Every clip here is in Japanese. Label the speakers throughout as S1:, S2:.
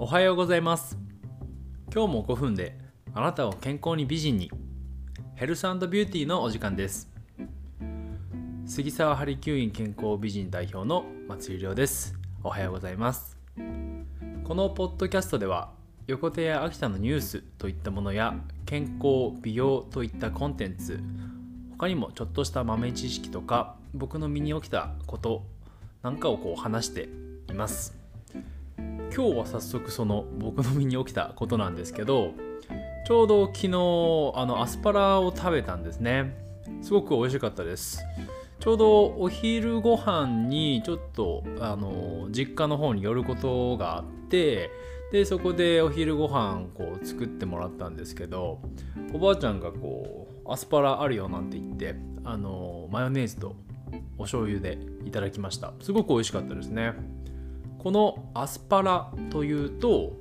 S1: おはようございます。今日も5分であなたを健康に美人にヘルスビューティーのお時間です。杉沢ハリキューイン健康美人代表の松井亮です。おはようございます。このポッドキャストでは横手や秋田のニュースといったものや健康美容といったコンテンツ他にもちょっとした豆知識とか僕の身に起きたことなんかをこう話しています。今日は早速その僕の身に起きたことなんですけどちょうど昨日あのアスパラを食べたんですね。すごく美味しかったです。ちょうどお昼ご飯にちょっとあの実家の方に寄ることがあってでそこでお昼ご飯こう作ってもらったんですけどおばあちゃんがこうアスパラあるよなんて言ってあのマヨネーズとお醤油でいただきました。すごく美味しかったですね。このアスパラというと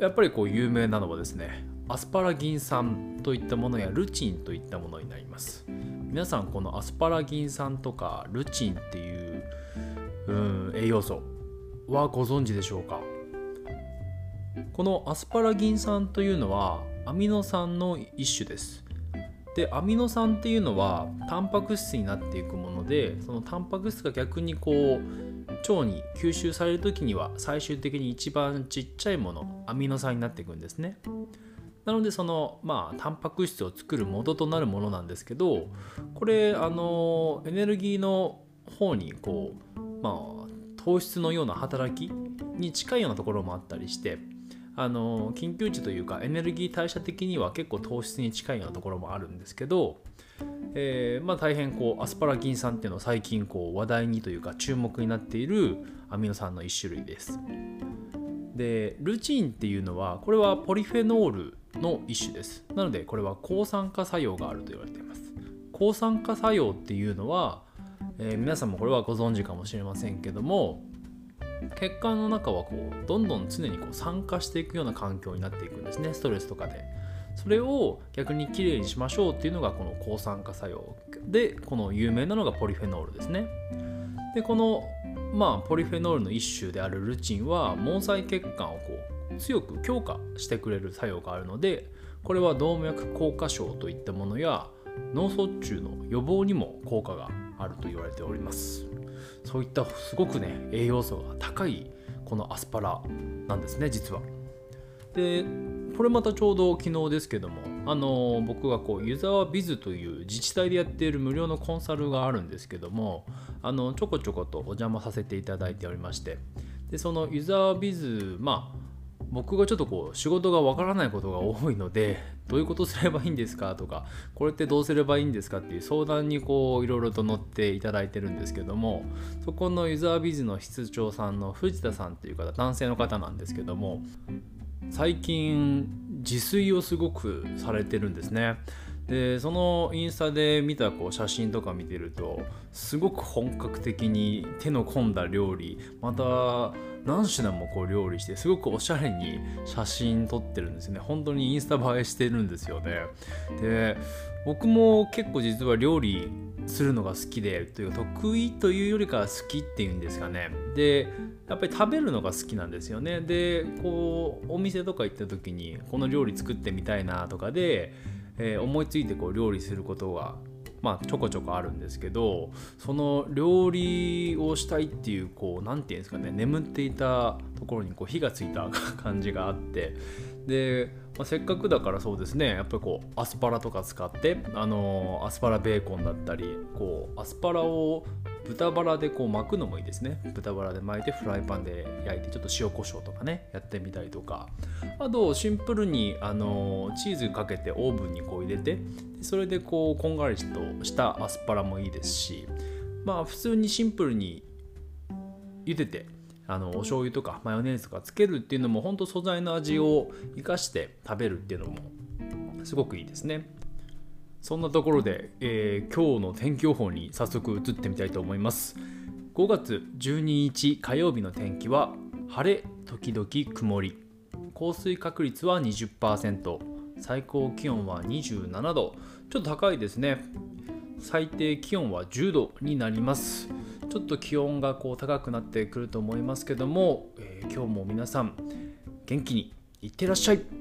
S1: やっぱりこう有名なのはですねアスパラギン酸といったものやルチンといったものになります。皆さんこのアスパラギン酸とかルチンっていううん栄養素はご存知でしょうか？このアスパラギン酸というのはアミノ酸の一種です。でアミノ酸っていうのはタンパク質になっていくものでそのタンパク質が逆にこう腸に吸収される時には最終的に一番ちっちゃいものアミノ酸になっていくんですね。なのでそのまあタンパク質を作る元となるものなんですけどこれあのエネルギーの方にこうまあ糖質のような働きに近いようなところもあったりしてあの緊急値というかエネルギー代謝的には結構糖質に近いようなところもあるんですけどえー、まあ、大変こうアスパラギン酸っていうのは最近こう話題にというか注目になっているアミノ酸の一種類です。でルチンっていうのはこれはポリフェノールの一種です。なのでこれは抗酸化作用があると言われています。抗酸化作用っていうのは、えー、皆さんもこれはご存知かもしれませんけども血管の中はこうどんどん常にこう酸化していくような環境になっていくんですね。ストレスとかで。それを逆にきれいにしましょうっていうのがこの抗酸化作用。でこの有名なのがポリフェノールですね。でこのまあポリフェノールの一種であるルチンは毛細血管をこう強く強化してくれる作用があるのでこれは動脈硬化症といったものや脳卒中の予防にも効果があると言われております。そういったすごくね栄養素が高いこのアスパラなんですね実は。でこれまたちょうど昨日ですけどもあの僕がこう湯沢ビズという自治体でやっている無料のコンサルがあるんですけどもあのちょこちょことお邪魔させていただいておりまして。でその湯沢ビズまあ僕がちょっとこう仕事がわからないことが多いのでどういうことすればいいんですかとかこれってどうすればいいんですかっていう相談にこういろいろと乗っていただいてるんですけどもそこのユザービズの室長さんの藤田さんっていう方男性の方なんですけども最近自炊をすごくされてるんですねでそのインスタで見たこう写真とか見てるとすごく本格的に手の込んだ料理また何品もこう料理してすごくおしゃれに写真撮ってるんですよね。本当にインスタ映えしてるんですよね。で僕も結構実は料理するのが好きでというか得意というよりかは好きっていうんですかね。でやっぱり食べるのが好きなんですよね。でこうお店とか行った時にこの料理作ってみたいなとかで、えー、思いついてこう料理することがまあちょこちょこあるんですけどその料理をしたいっていうこう何て言うんですかね眠っていたころにこう火がついた感じがあってで、まあ、せっかくだからそうですねやっぱりこうアスパラとか使ってあのアスパラベーコンだったりこうアスパラを豚バラでこう巻くのもいいですね。豚バラで巻いてフライパンで焼いてちょっと塩コショウとかねやってみたりとか。あとシンプルにあのチーズかけてオーブンにこう入れてそれでこうこんがりとしたアスパラもいいですしまあ普通にシンプルに茹でてあのお醤油とかマヨネーズとかつけるっていうのも本当素材の味を生かして食べるっていうのもすごくいいですね。そんなところで、えー、今日の天気予報に早速移ってみたいと思います。5月12日火曜日の天気は晴れ時々曇り。降水確率は20%最高気温は27度。ちょっと高いですね。最低気温は10度になりますちょっと気温がこう高くなってくると思いますけども、えー、今日も皆さん元気にいってらっしゃい。